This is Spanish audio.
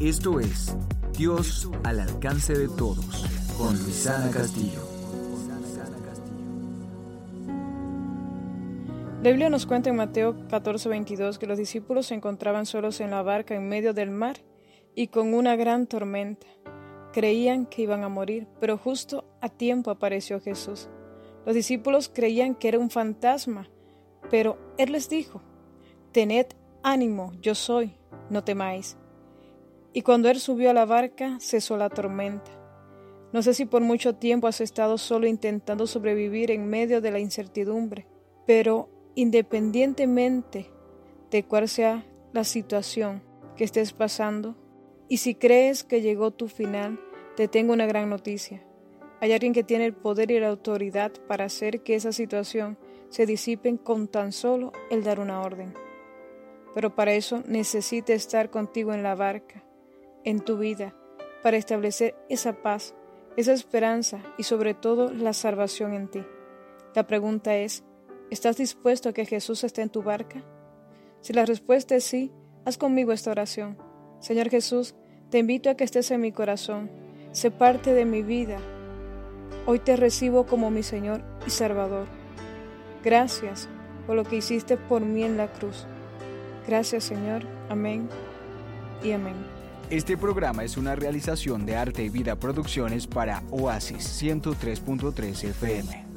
Esto es Dios al alcance de todos con Luisana Castillo. La Biblia nos cuenta en Mateo 14:22 que los discípulos se encontraban solos en la barca en medio del mar y con una gran tormenta. Creían que iban a morir, pero justo a tiempo apareció Jesús. Los discípulos creían que era un fantasma, pero Él les dijo, Tened ánimo, yo soy, no temáis. Y cuando él subió a la barca, cesó la tormenta. No sé si por mucho tiempo has estado solo intentando sobrevivir en medio de la incertidumbre, pero independientemente de cuál sea la situación que estés pasando, y si crees que llegó tu final, te tengo una gran noticia. Hay alguien que tiene el poder y la autoridad para hacer que esa situación se disipen con tan solo el dar una orden. Pero para eso necesita estar contigo en la barca en tu vida para establecer esa paz, esa esperanza y sobre todo la salvación en ti. La pregunta es, ¿estás dispuesto a que Jesús esté en tu barca? Si la respuesta es sí, haz conmigo esta oración. Señor Jesús, te invito a que estés en mi corazón, sé parte de mi vida. Hoy te recibo como mi Señor y Salvador. Gracias por lo que hiciste por mí en la cruz. Gracias Señor. Amén y amén. Este programa es una realización de Arte y Vida Producciones para Oasis 103.3 FM.